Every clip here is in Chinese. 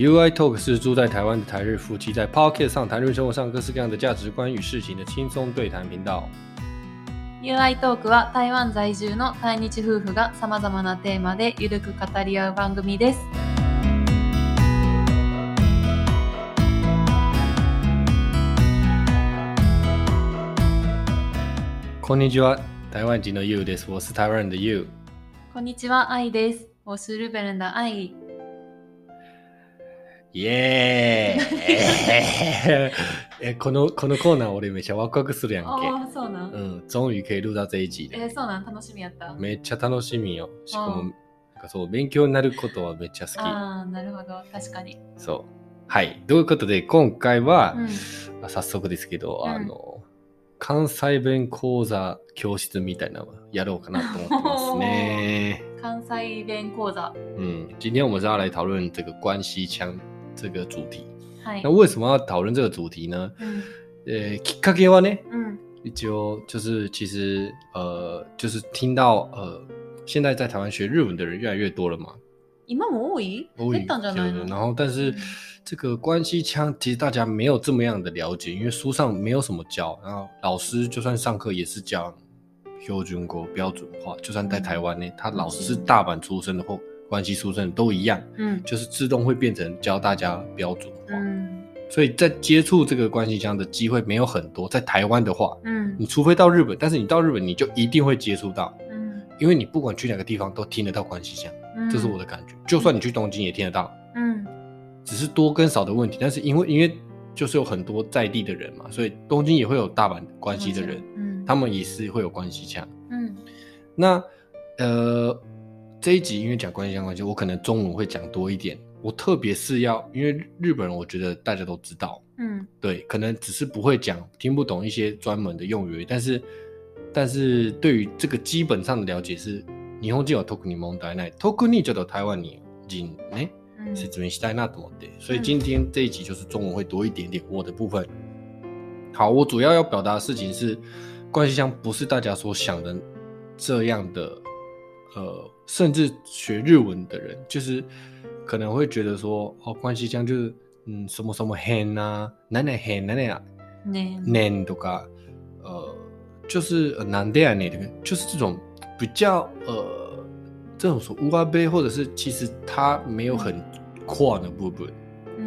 UI Talk 是住在台湾的台日夫妻在 Pocket 上谈论生活上各式各样的价值观与事情的轻松对谈频道。UI Talk は台湾在住の台日夫婦がさまざまなテーマでゆるく語り合う番組です。こんにちは、台湾人の You です。我是台湾人的 You。こんにちは、愛です。我是日本人的愛。イエーイえこのこのコーナー俺めっちゃワクワクするやんけ。ああ、そうなん。うん、ゾンビ系ルーザーゼイジで。えー、そうなん、楽しみやった。めっちゃ楽しみよ。しかも、なんかそう、勉強になることはめっちゃ好き。ああ、なるほど、確かに。そう。はい。ということで、今回は、うん、早速ですけど、うん、あの、関西弁講座教室みたいなのやろうかなと思ってますね。関西弁講座。う嗯，今天我们是要来讨论这个关ゃ腔。这个主题，那为什么要讨论这个主题呢？嗯，呃，Kakewa 呢？嗯，就就是其实呃，就是听到呃，现在在台湾学日文的人越来越多了嘛。现在多一点，对，然后但是这个关系腔，其实大家没有这么样的了解，因为书上没有什么教，然后老师就算上课也是讲标准国标准化，就算在台湾呢，他老师是大阪出生的货。关系出生都一样，嗯，就是自动会变成教大家标准化，嗯，所以在接触这个关系腔的机会没有很多，在台湾的话，嗯，你除非到日本，但是你到日本你就一定会接触到，嗯，因为你不管去哪个地方都听得到关系腔，嗯，这是我的感觉，就算你去东京也听得到，嗯，只是多跟少的问题，但是因为因为就是有很多在地的人嘛，所以东京也会有大阪关系的人，嗯，他们也是会有关系腔，嗯，那呃。这一集因为讲关系相关系，我可能中文会讲多一点。我特别是要，因为日本人，我觉得大家都知道，嗯，对，可能只是不会讲，听不懂一些专门的用语，但是，但是对于这个基本上的了解是，霓虹只有 Tokyo 霓虹代奈，Tokyo 你就到台湾你，你哎，嗯，是这边是台南多的。所以今天这一集就是中文会多一点点我的部分。好，我主要要表达的事情是，关系乡不是大家所想的这样的，呃。甚至学日文的人，就是可能会觉得说，哦，关西腔就是，嗯，什么什么 hen 呐，奶奶 hen，奶奶啊，nen，nen 多呃，就是 a 嗲啊，那个就是这种比较呃，这种说乌拉贝，或者是其实它没有很跨的部分，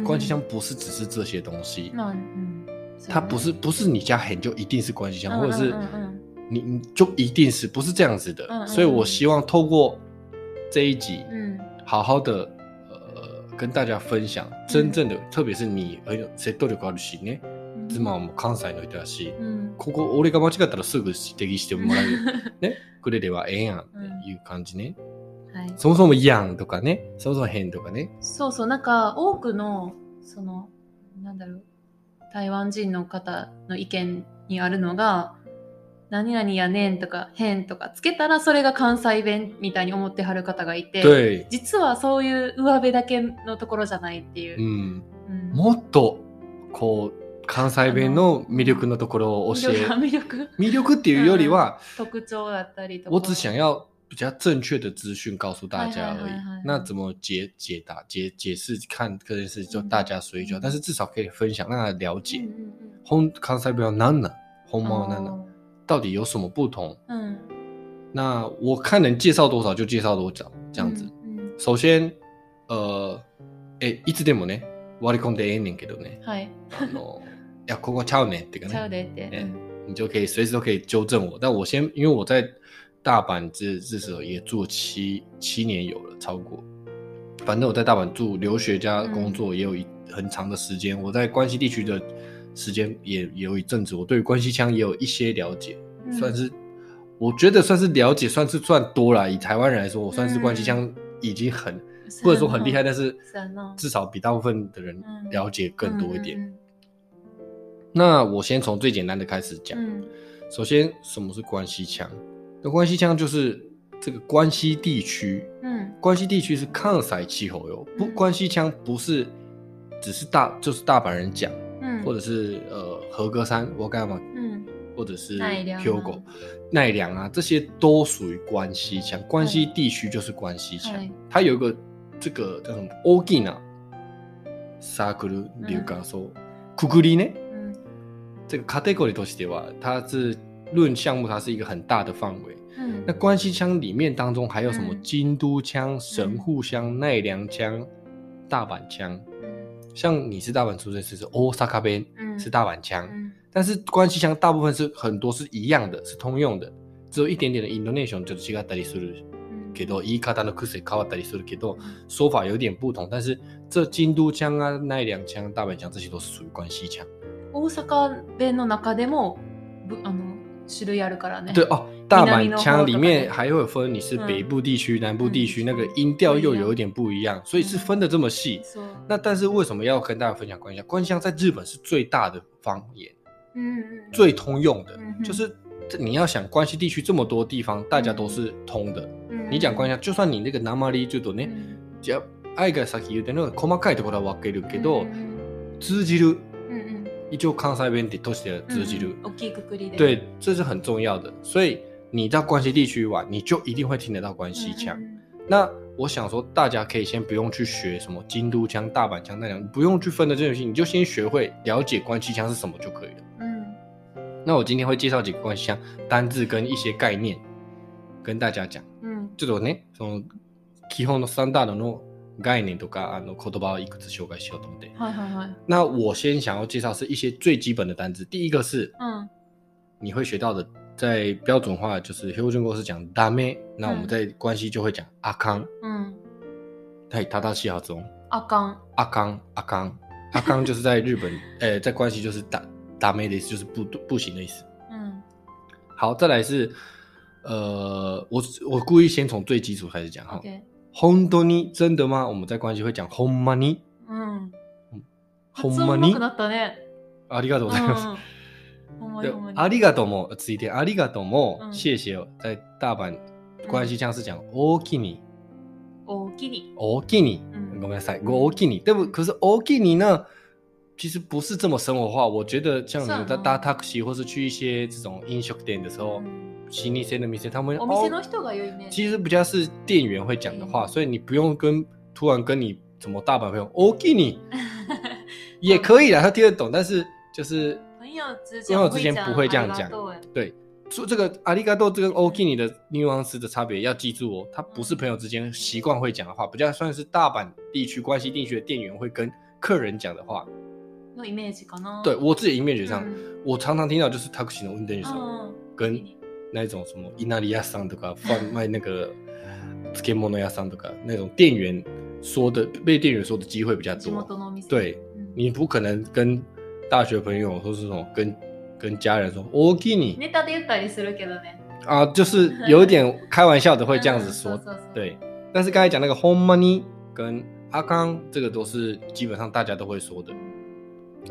关系腔不是只是这些东西，嗯，它不是不是你加 hen 就一定是关系腔，或者是你你就一定是不是这样子的，所以我希望透过。这一集，嗯，好好的呃跟大家分享真正的、特別に説得力あるしね。妻はもう関西の人だし、うん、ここ俺が間違ったらすぐ指摘してもらえる、ね、くれればええやんっていう感じね、うん、はい、そもそも「やん」とかねそもそも「変」とかねそうそうなんか多くのそのなんだろう台湾人の方の意見にあるのが何々やねんとか変とかつけたらそれが関西弁みたいに思ってはる方がいて実はそういう上辺だけのところじゃないっていう、うんうん、もっとこう関西弁の魅力のところを教え魅力魅力っていうよりは、うん、特徴だったりとか我只想要比较正确的资讯告诉大家而已。那怎么解解答、解解释、看这件事，就大家随意就好。但是至少可以分享，让大了解。本関西弁は何なん？本物なん？到底有什么不同？嗯，那我看能介绍多少就介绍多少，这样子。嗯，首先，呃，哎，いつでもね、われこんで飲んでけどね、はい、あの、やここはチャウねってかね、チャウでて、え、どうけ、それそれどうけ修正我。但，我先，因为我在大阪这这时候也做七七年有了超过，反正我在大阪住留学加工作也有一很长的时间，我在关西地区的时间也也有一阵子，我对关西腔也有一些了解。算是，我觉得算是了解，算是算多了。以台湾人来说，我算是关西腔已经很，或者说很厉害，但是至少比大部分的人了解更多一点。那我先从最简单的开始讲。首先，什么是关西腔？那关西腔就是这个关西地区。嗯，关西地区是抗晒气候哟。不，关西腔不是只是大，就是大阪人讲，或者是呃和歌山，我干嘛或者是 p 良、Kyoto、奈良啊，这些都属于关西腔。关西地区就是关西腔，它有个这个叫什么“ Ogina l 大きなサークル流関 u く i りね，这个 category 都是はタ它是论项目它是一个很大的范围。嗯，那关西腔里面当中还有什么京都腔、神户腔、奈良腔、大阪腔？像你是大阪出身，就是 Osaka 弁，嗯，是大阪腔。但是关西腔大部分是很多是一样的，是通用的，只有一点点的音的内容就是其他地方说的，给多伊卡达的苦卡瓦达说给多说法有点不同。但是这京都腔啊、奈良腔、大阪腔这些都是属于关西腔。大阪弁の中でも、あの種類あるからね。对哦，大阪腔里面还会分你是北部地区、南部地区，那个音调又有一点不一样，所以是分的这么细。那但是为什么要跟大家分享关西？关西在日本是最大的方言。最通用的就是，你要想关西地区这么多地方，大家都是通的。嗯，你讲关西，就算你那个南蛮里最多那，じゃあ、愛が先言うてるのは細かいところは分かるけど、通じる。嗯嗯。一応関西弁ってとして通じる。大きい声で。对，这是很重要的。所以你到关西地区玩，你就一定会听得到关西腔。那我想说，大家可以先不用去学什么京都腔、大阪腔那样，不用去分的这种东你就先学会了解关西腔是什么就可以了。那我今天会介绍几个关系像单字跟一些概念，跟大家讲。嗯，这种呢，从基本的三大那种概念都讲完，然后口头把一个字修改系统点。会会会。那我先想要介绍是一些最基本的单字。第一个是，嗯，你会学到的，在标准化就是修正国是讲大妹，那我们在关系就会讲阿康。嗯。在他他西号中，阿康。阿康，阿康，阿康就是在日本，诶，在关系就是打。ダメです。思，就是不不行的意思。嗯，好，再来是呃，我我故意先从最基础开始讲哈。本当に真的吗？我们在关系会讲ほんまに。嗯，ほんまに。ありがとうございます。ありがとうもついて、ありがとうも、谢谢。在大阪关系是讲大きに。大きに。大きに。ごめんなさい。大きに。でも、可是大きに呢？其实不是这么生活化。我觉得像你子，搭搭 taxi 或是去一些这种 in 店的时候 s h i n i s e 的米 s 他们其实比较是店员会讲的话，所以你不用跟突然跟你什么大阪朋友 o k i n 也可以啦，他听得懂，但是就是朋友之间，朋友之间不会这样讲。对，说这个阿里嘎多这跟 ogi ni 的日文词的差别要记住哦，它不是朋友之间习惯会讲的话，比较算是大阪地区关西地区的店员会跟客人讲的话。のイメージかな。对我自己的 i 上，我常常听到就是 taxi 的運転手跟那种什么伊那利亚桑とか贩卖那个漬物屋さんとか 那种店员说的被店员说的机会比较多。对，你不可能跟大学朋友或是那种跟跟家人说我给你。ネタで言ったりするけどね。啊，就是有点开玩笑的会这样子说，对。但是刚才讲那个 home money 跟阿康，这个都是基本上大家都会说的。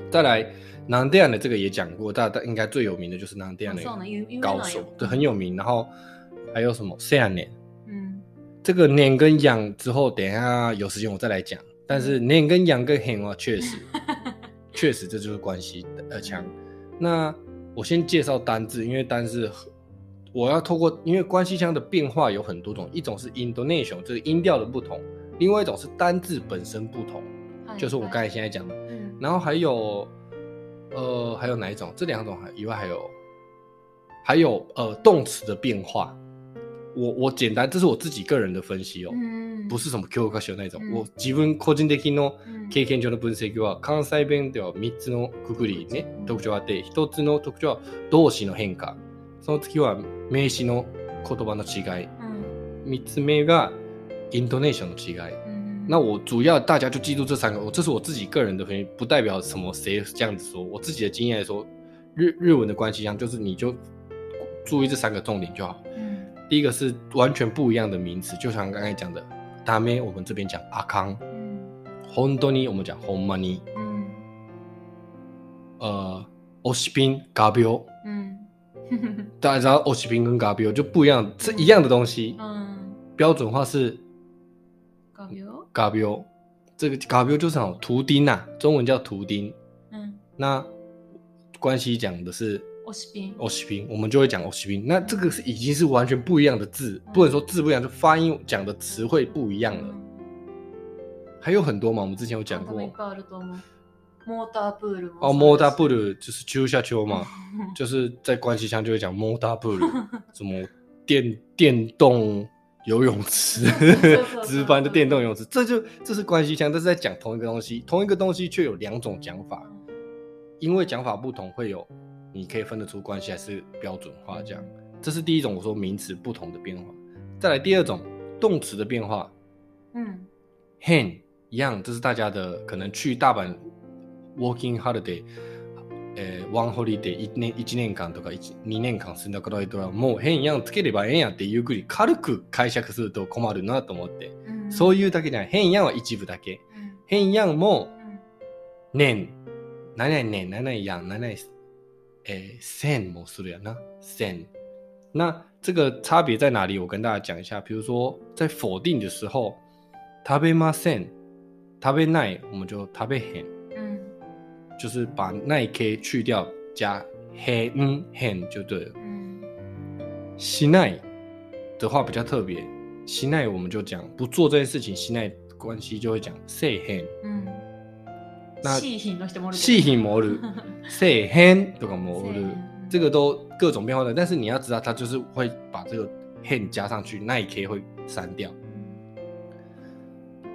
再来南垫的这个也讲过，大家应该最有名的就是南垫的高手，对，很有名。然后还有什么？塞安嗯，这个年跟养之后，等一下有时间我再来讲。但是年跟养跟很啊，确实，确实这就是关系呃强。那我先介绍单字，因为单字我要透过，因为关系腔的变化有很多种，一种是 i n d o n e s i n 就是音调的不同；，另外一种是单字本身不同，就是我刚才现在讲的。然后还有，呃，还有哪一种？这两种还以外还有，还有呃动词的变化。我我简单，这是我自己个人的分析哦。う不是什么教科書那种。ぞ。う自分個人的の経験上の分析は、関西弁では三つのくくりね、特徴あって、一つの特徴は動詞の変化。その次は名詞の言葉の違い。三、ん、つ目がイントネーションの違い。那我主要大家就记住这三个，我这是我自己个人的，不不代表什么谁这样子说，我自己的经验来说，日日文的关系一样，就是你就注意这三个重点就好。嗯。第一个是完全不一样的名词，就像刚才讲的，达咩，我们这边讲阿康。红本当に我们讲 money，嗯。呃，お西宾り比ビ嗯。大家知道，お西宾跟ガ比オ就不一样，是一样的东西。嗯。标准化是。嘎彪，这个嘎彪就是哦，图钉呐，中文叫图钉。嗯，那关系讲的是 o 西宾，i 西宾，我们就会讲 o 西宾。那这个是已经是完全不一样的字，不能说字不一样，就发音讲的词汇不一样了。还有很多嘛，我们之前有讲过。m o t o 哦，motor p 就是秋下秋嘛，就是在关系腔就会讲 motor p 什么电电动。游泳池值班的电动泳池，这就这是关系腔，这是在讲同一个东西，同一个东西却有两种讲法，因为讲法不同，会有你可以分得出关系还是标准化样，这是第一种，我说名词不同的变化，再来第二种动词的变化，嗯，hand 一样，这是大家的可能去大阪 walking holiday。えー、ワンホリデー1年 ,1 年間とか2年間住んだからはもう変やんつければええんやってゆっくり軽く解釈すると困るなと思って、うん、そういうだけじゃない変やんは一部だけ、うん、変やんも年何々年何々やん何々えー、千もするやな千な这个差別在哪里？我跟大家讲一下。比如说，在否定的时候，食べません、食べない，我们就食べへん。就是把一 k 去掉，加 hen，hen 就对了。嗯，西奈的话比较特别，西奈我们就讲不做这件事情，西奈关系就会讲 say hen。嗯，i n n 那 shi moru，西 h i s a y hen do ga 这个都各种变化的，但是你要知道，它就是会把这个 hen 加上去，一 k 会删掉。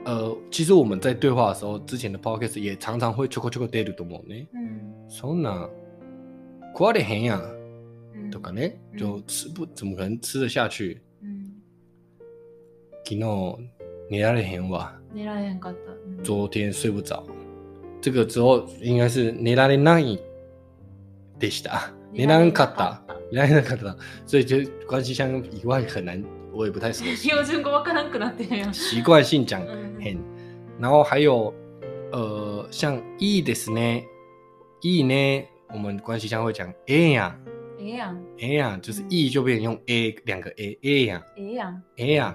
呃，其实我们在对话的时候，之前的 podcast 也常常会ちょこちょこ出ると思うね。嗯，そんな食われへんやんとかね、就吃不怎么可能吃得下去。嗯，昨日寝られへんわ。寝られへんかった。嗯、昨天睡不着。这个之后应该是寝られないでした。寝られなかった，寝られなかった，所以就关系箱以外很难我也不太熟悉。标准語分からんくなってるよ。奇怪性讲很，然后还有呃，像いいですね，いいね，我们关系上会讲えや、えや、え呀、就是 e 就变用 a 两个 a え呀え呀え呀，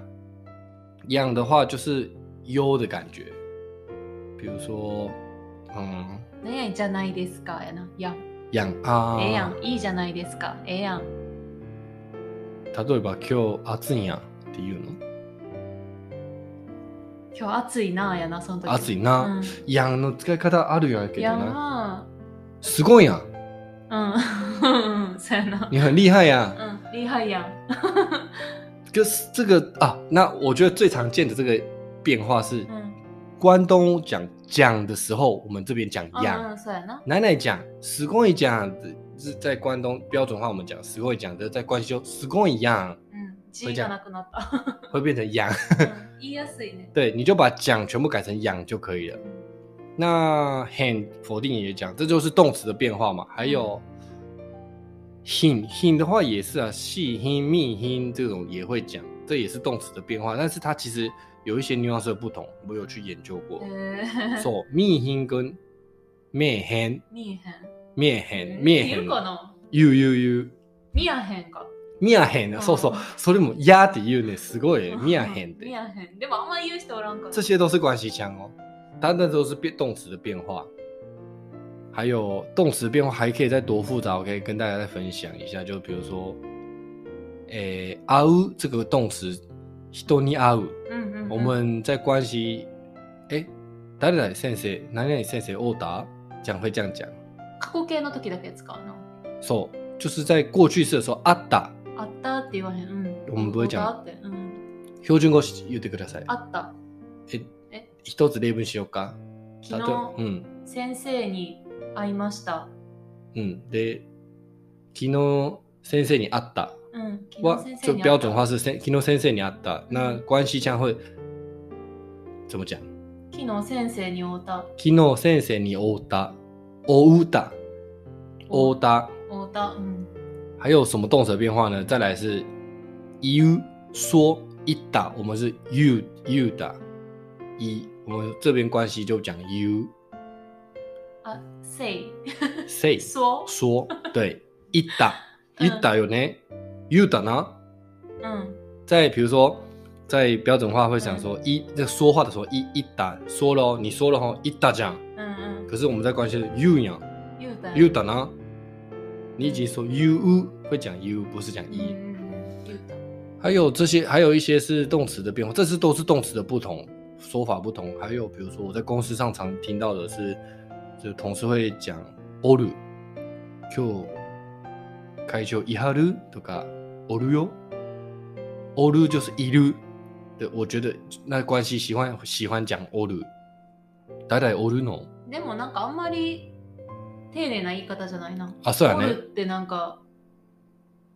样的话就是优的感觉，比如说嗯，何やじゃないですかやなや。やんあ。えやんいいじゃないですかえやん。例えば今日暑いやんって言うの今日暑いなやなその時暑いな、うん、やんの使い方あるやんけどなすごいやんうん そうやなうん。厉害やんうん厉害やん就是这个啊那我觉得最常见的这个变化是、嗯、关东讲讲的时候我们这边讲うん、嗯、奶奶讲うん。うん。うん是在关东标准化，我们讲“石锅”讲的，在关西说“石锅”一样。嗯，人じゃなくな会变成“养”。言いや对，你就把“讲”全部改成“养”就可以了。那 “hand” 否定也讲，这就是动词的变化嘛。还有 “hin hin” 的话也是啊，“细 hin”“ 密 hin” 这种也会讲，这也是动词的变化，但是它其实有一些ニュアンス的不同，我有去研究过。说“密 hin” 跟“密 hin”。見えへん、見えへん。言うかな言う言う言う。見やへんか。見やへん、うん、そうそう。それも、やーって言うね。すごい。見やへんって。見やへん。でもあんまり言う人おらんから。这些都是关系腔哦。它那都是变动词的变化。还有动词变化还可以再多复杂，我可以跟大家再分享一下。就比如说，う这个动词，人に会う。我们在关系，誰々先生、何々先生オーダー，会这样讲。去形の時だけ使うのそう。就是在过去式的时候、あった。あったって言わへん。うん。我们不会讲。あって。うん。標準語言ってください。あった。え、え一つ例文しようか。昨日、うん、先生に会いました。うん。で、昨日先生に会った。うん。は、就标準化是先昨日先生に会った。那关系ん会怎么讲？昨日先生に会った。昨日先生に会った。会うた。o 哒，a o d 嗯，还有什么动词变化呢？再来是 you 说一打，我们是 you you 打一，我们这边关系就讲 you，啊，say，say，说说，对一打一打有呢，you 打呢，嗯，再比如说在标准化会想说一在说话的时候一一打说了你说了哈一打 a 讲，嗯嗯，可是我们在关系是 you 呢，you d y o u 打呢？你已经说 u 会讲 u 不是讲一，还有这些还有一些是动词的变化，这是都是动词的不同说法不同。还有比如说我在公司上常听到的是，就同事会讲 oru，就，开头一哈 u 都嘎，oru 哟，oru 就是一 u 对，我觉得那关系喜欢喜欢讲 oru，大概 oru 呢。丁寧な言い方じゃないな。あ、やね。然呢，ってなんか、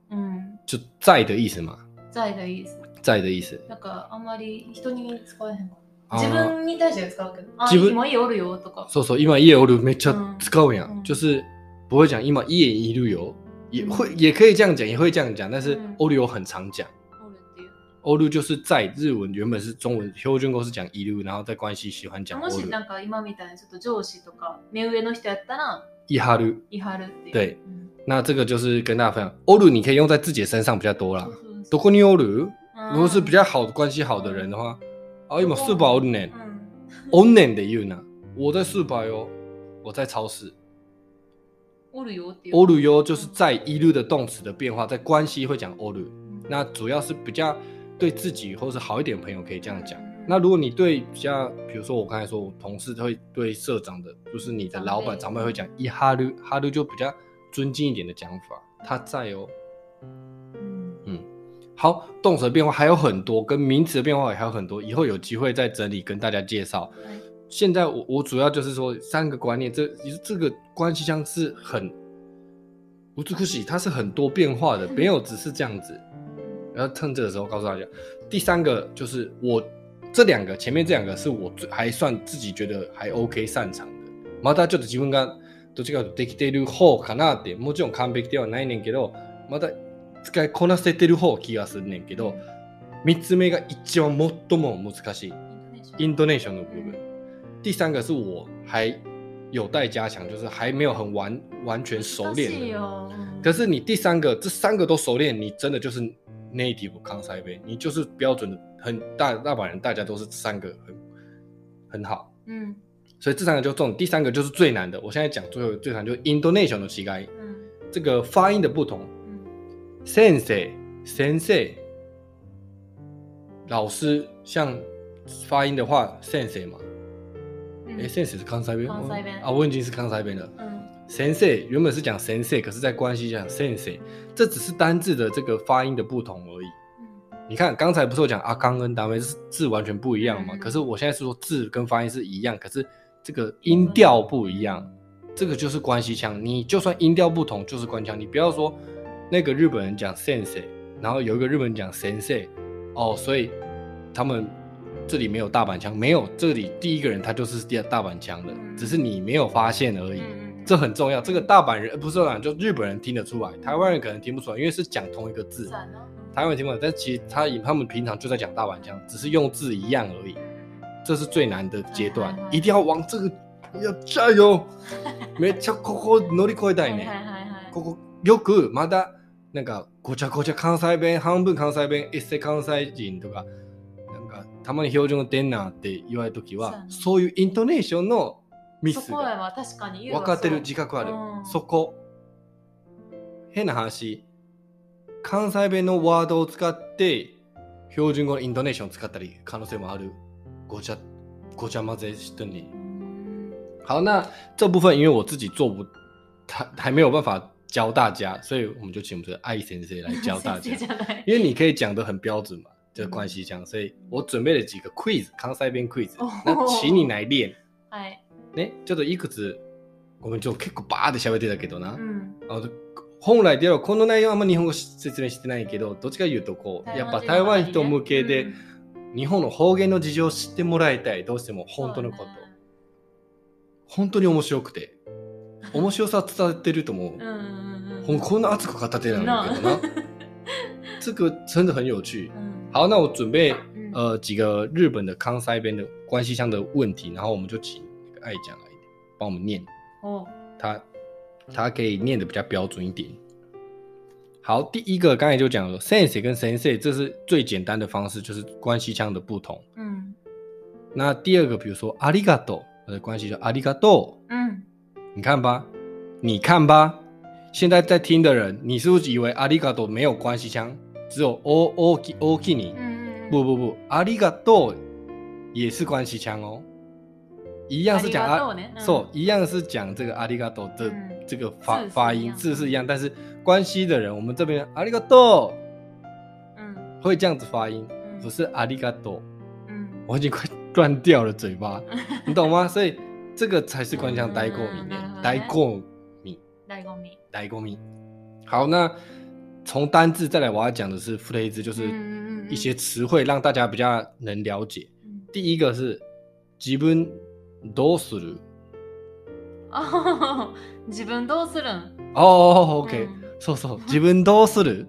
うん、ちょ、在的意思嘛，在的意思。在的意思。なんかあんまり人に使えへんか自分に対して使うけど、あ、自分今家おるよとか。そうそう、今家おるめっちゃ使うやん。うん就是不会讲今家一日游，也会也可以这样讲，也会这样讲，但是嗯欧旅游很常讲。おるっていう。欧陆就是在日文原本是中文，修军公是讲一路，然后在关系喜欢讲欧もしなんか今みたいにちょっと上司とか目上の人やったら伊哈鲁，对，那这个就是跟大家分享。欧鲁你可以用在自己身上比较多了。多哥尼欧鲁，如果是比较好的关系好的人的话，啊，有冇四百欧呢？欧呢的用啊？我在四百哦，我在超市。欧鲁哟，欧鲁哟，就是在伊鲁的动词的变化，在关系会讲欧鲁。那主要是比较对自己或是好一点朋友可以这样讲。那如果你对像比如说我刚才说，我同事会对社长的，就是你的老板长辈会讲一哈噜哈噜，就比较尊敬一点的讲法。他在哦，嗯好，动词的变化还有很多，跟名词的变化也还有很多，以后有机会再整理跟大家介绍。现在我我主要就是说三个观念，这这个关系像是很无足可重，它是很多变化的，没有只是这样子。然后趁这个时候告诉大家，第三个就是我。这两个前面这两个是我最还算自己觉得还 OK 擅的。まちょっと自分がどっちかとできてる方かなって、もちろん完璧ではないねんけど、ま使いこなせてる方気がするねんけど、3つ目が一番最も難しい。イントネーションの部分。第三个是我还有待加强，就是还没有很完完全熟练的。哦、可是你第三个，这三个都熟练，你真的就是 native 康塞杯，你就是标准的。很大大把人，大家都是三个很很好，嗯，所以这三个就中，第三个就是最难的。我现在讲最后，最常就 Indonesian 的膝盖，嗯，这个发音的不同，嗯，sense sense，老师像发音的话，sense 嘛，哎，sense 是康塞边，啊，我已经是康塞边了，嗯，sense 原本是讲 sense，可是，在关系讲 sense，这只是单字的这个发音的不同而已。你看，刚才不是我讲阿康跟达卫是字完全不一样嘛？可是我现在是说字跟发音是一样，可是这个音调不一样，这个就是关系腔。你就算音调不同，就是关腔。你不要说那个日本人讲 sense，然后有一个日本人讲 sense，哦，所以他们这里没有大阪腔，没有这里第一个人他就是第大阪腔的，只是你没有发现而已。这很重要。这个大阪人，不是讲就日本人听得出来，台湾人可能听不出来，因为是讲同一个字。台湾听不懂，但其实他他们平常就在讲大玩枪，只是用字一样而已。这是最难的阶段，一定要往这个要加油。めっちゃここ乗り越えたいね。ここよくまだなんかごちゃごちゃ関西弁半分関西弁エッセ関西人とかなんかたまに標準の出んなって言われる時はそういうイントネーションのミスが分かってる自覚ある。そこ変な話。関西弁のワードを使って標準語のインドネーションを使ったり可能性もあるごちゃごちゃ混ぜして你。好，那这部分因为我自己做不，还还没有办法教大家，所以我们就请我们这爱先生来教大家，因为你可以讲的很标准嘛，就关系这样，所以我准备了几个 quiz，康塞边 quiz，那请你来练。哎，ね、ちょっといくつ、ごめん、ちょっと結構バーって喋ってたけどな。うん。本来ではこの内容はあんま日本語説明してないけどどっちか言うとこう、ね、やっぱ台湾人向けで、日本の方言の事情を知ってもらいたいどうしても本当のこと、ね、本当に面白くて面白さ伝わってると思ううん、こんな熱く語ってたんだけどな这个真的很有趣、嗯、好那我准备呃几个日本的康塞边的关系上的问题然后我们就请艾讲来帮我们念哦他它可以念的比较标准一点。好，第一个刚才就讲了 s e n s e 跟 sensei，这是最简单的方式，就是关系腔的不同。嗯。那第二个，比如说阿里嘎多，它的关系叫阿里嘎多。嗯。你看吧，你看吧，现在在听的人，你是不是以为阿里嘎多没有关系腔？只有 o o k o n 你？嗯不不不，阿里嘎多也是关系腔哦，一样是讲阿，o 一样是讲这个阿里嘎多的。这个发发音字是一样，但是关西的人，我们这边阿里嘎多，嗯，会这样子发音，不是阿里嘎多，嗯，我已经快断掉了嘴巴，你懂吗？所以这个才是关腔呆过敏的，呆过敏，呆过敏，呆过敏。好，那从单字再来，我要讲的是副词，就是一些词汇，让大家比较能了解。第一个是基本どうする。あ自分どうするんああ、オッケー。そうそう。自分どうする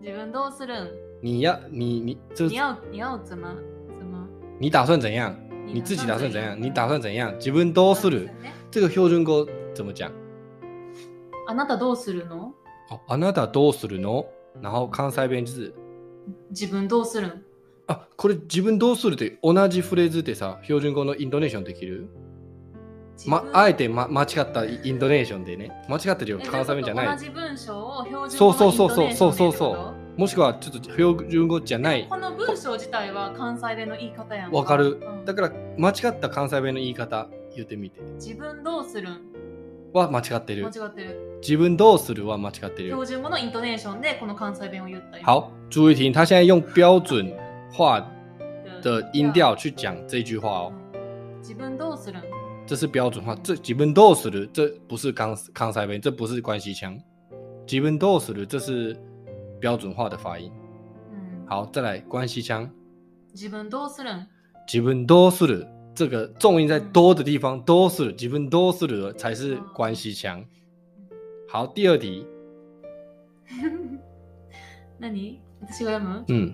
自分どうするん你要你你就你要你要怎么怎么？你打算怎样？你自己打算怎样？你打算怎样？自分どうする？这个標準語怎么讲？あなたどうするの？あ、あなたどうするの？然后関西弁就是自分どうするん？あ、これ自分どうするって同じフレーズでさ、標準語のイントネーションできる？ま、あえて、ま、間違ったインドネーションでね間違った量を使わさじゃない同じ文章を標準語そうそうそうそうそうそうもしくはちょっと標準語じゃないこの文章自体は関西弁の言い方やんわかる、うん、だから間違った関西弁の言い方言ってみて自分どうするんは間違ってる間違ってる自分どうするは間違ってる標準語のイントネーションでこの関西弁を言ったり好注意听他现在用标准化的音调去讲这句话哦自分どうするん这是标准化，这基本都是的，这不是冈康塞片，这不是关西腔，基本都是的，这是标准化的发音。好，再来关西腔，基本都是的，基本都是的，这个重音在多的地方，都是基本都是的才是关西腔。好，第二题，那你，我喜欢吗？嗯。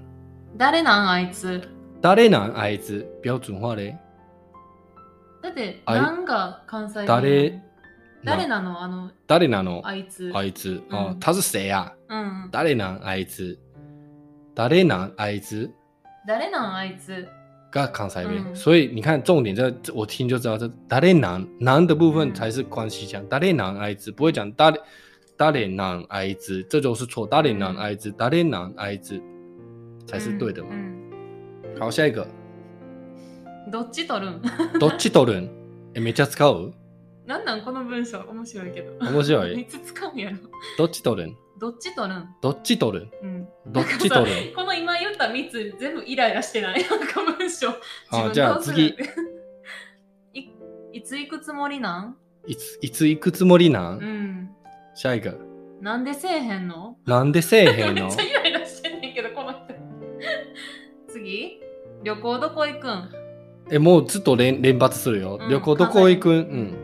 誰呢？阿伊ツ。誰呢？阿伊ツ，标准化嘞。だって何が関西弁誰誰なのあの誰なのあいつあいつ、うん、あ他是谁や、う誰なんあいつ誰なんあいつ誰なんあいつが関西弁、嗯、所以你看重点在，我听就知道，这打脸男男的部分才是关系讲打脸男艾滋，不会讲打脸打脸男艾滋，这就是错，打脸男艾滋，打脸男艾滋才是对的嘛。嗯嗯、好，下一个。どっち取るんどっち取るんえ、めっちゃ使うなんなんこの文章面白いけど。面白い。いつ使うんやろ。どっち取るんどっち取るんどっち取るん、うん、どっち取るんこの今言った3つ全部イライラしてないなんか文章。あじゃあ次 い。いつ行くつもりなんいついつ行くつもりなんうん。シャイが。なんでせえへんのなんでせえへんの めっちゃイライラしてんねんけど、この人。次旅行どこ行くんえ、もうずっと連連発するよ。旅行どこ行く？ん、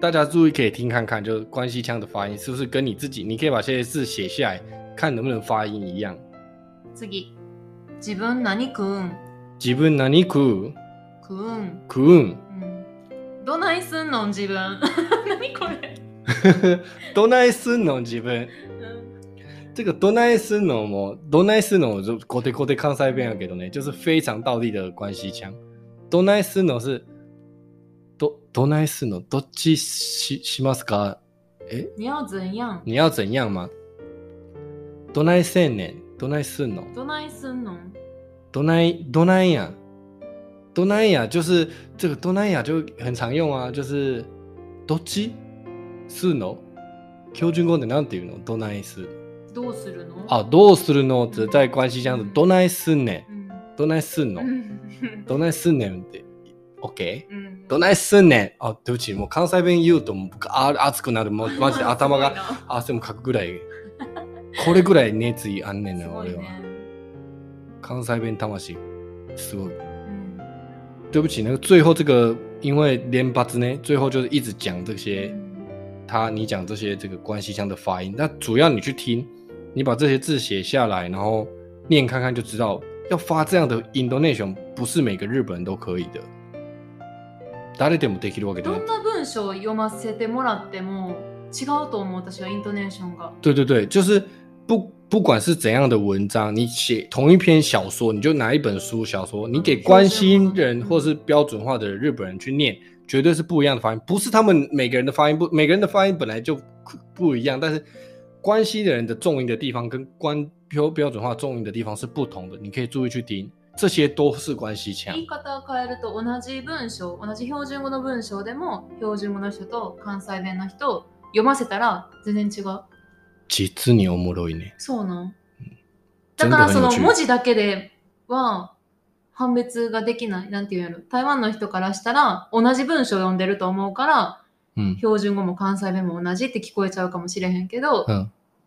大家注意可以听看看，就关西腔的发音是不是跟你自己？你可以把这些字写下来，看能不能发音一样。次，自分何食うん？自分何食う？食ん。食ん。どないすんの自分。何これ？どないすんの自分。这个どないすんのもどないすんの就国で国で関西弁やけどね，就是非常道地的关西腔。どないすんのす、ど、どないすんのどっちし、しますかえ你要怎样你要怎样吗どないせんねんどないすんのどないすんのどない、どないやんどないや就是这个どないや就很常用啊就是どっちすんの標準語でなんて言うのどないすどうするのあ、どうするのって在关系いや、どないすんねん。どないすんのどないすんねんって。OK?、うん、どないすんねんあ、どっちもう関西弁言うともう僕あ熱くなる。もう マジで頭が汗もかくぐらい。これぐらい熱意あんねんの、俺は。関西弁魂、すごい。嗯、对不起，那个最后这个，因为连八字最後就是一直讲这些，他你讲这些这个关系腔的发音，那主要你去听，你把这些字写下来，然后念看看就知道要发这样的 intonation 不是每个日本人都可以的。どんな文章を読ませてもらっても違うと思う私はが。对对对，就是不不管是怎样的文章，你写同一篇小说，你就拿一本书小说，你给关心人或是标准化的日本人去念，绝对是不一样的发音。不是他们每个人的发音不每个人的发音本来就不一样，但是关心的人的重音的地方跟关。标标准化重音的地方是不同的，你可以注意去听，这些都是关系腔。言い方を変えると同じ文章、同じ標準語の文章でも標準語の人と関西弁の人を読ませたら全然違う。実におもろいね。そうなん。だからその文字だけでは判別ができない。なんていうの台湾の人からしたら同じ文章を読んでると思うから、標準語も関西弁も同じって聞こえちゃうかもしれへんけど、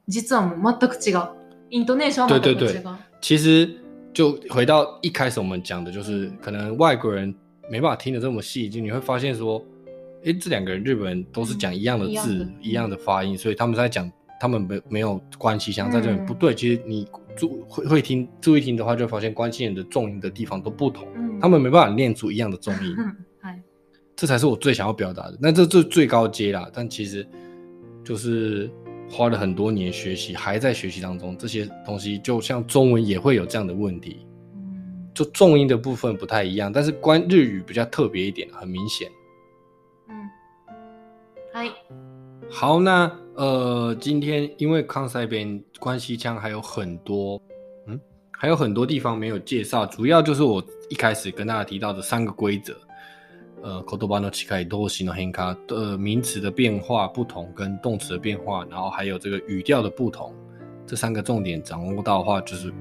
実はもう全く違う。印度那时候对对对，其实，就回到一开始我们讲的，就是可能外国人没办法听得这么细就你会发现说，哎，这两个人日本人都是讲一样的字，一样的发音，所以他们在讲，他们没没有关系。像在这里不对，其实你注会会听注意听的话，就发现关系人的重音的地方都不同，他们没办法念出一样的重音。嗯，嗨，这才是我最想要表达的。那这最最高阶啦，但其实就是。花了很多年学习，还在学习当中，这些东西就像中文也会有这样的问题，就重音的部分不太一样，但是关日语比较特别一点，很明显，嗯，嗨，好，那呃，今天因为康赛边关西腔还有很多，嗯，还有很多地方没有介绍，主要就是我一开始跟大家提到的三个规则。呃，口头白的词开多的変化，呃，名词的变化不同跟动词的变化，然后还有这个语调的不同，这三个重点掌握到的话，就是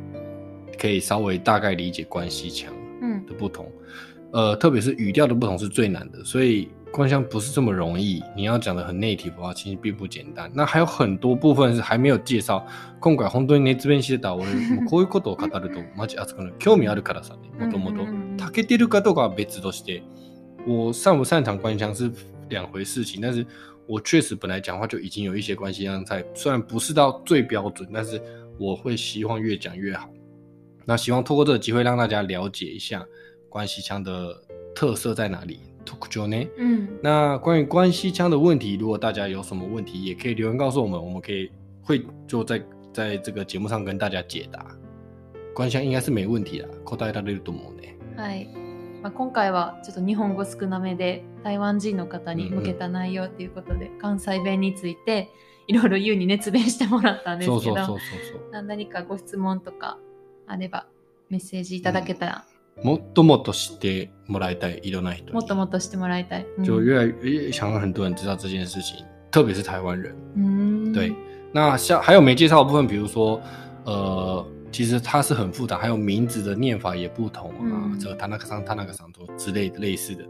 可以稍微大概理解关系强嗯的不同，呃，特别是语调的不同是最难的，所以关腔不是这么容易，你要讲的很内体的话，其实并不简单。那还有很多部分是还没有介绍。我擅不擅长官腔是两回事情，但是我确实本来讲话就已经有一些关系腔在，虽然不是到最标准，但是我会希望越讲越好。那希望透过这个机会让大家了解一下关西腔的特色在哪里。Tokyo 呢？嗯。那关于关西腔的问题，如果大家有什么问题，也可以留言告诉我们，我们可以会就在在这个节目上跟大家解答。关西腔应该是没问题啦。k o d a 大家有多忙呢？嗨。まあ、今回はちょっと日本語少なめで台湾人の方に向けた内容ということで、うんうん、関西弁についていろいろ優に熱弁してもらったんですけど何かご質問とかあればメッセージいただけたら、うん、もっともっと知ってもらいたいいろんな人もっともっと知ってもらいたい、うん、就越来越想让很多人知道这件事情特别是台湾人嗯对那像还有没介绍的部分比如说呃其实它是很复杂，还有名字的念法也不同啊，这个塔纳克桑、塔纳克桑多之类的类似的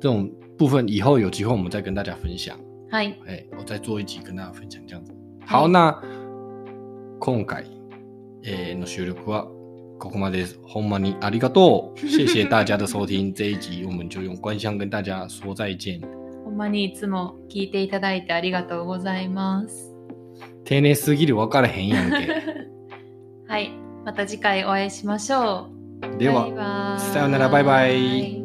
这种部分，以后有机会我们再跟大家分享。嗨，哎，我再做一集跟大家分享这样子。好，那今回えの収録はここまでです。ほんまにありがとう，谢谢大家的收听。这一集我们就用关箱跟大家说再见。ほんまにいつも聞いていただいてありがとうございます。丁寧すぎる分からへんやんけ。はい。また次回お会いしましょう。では、さようなら、バイバイ。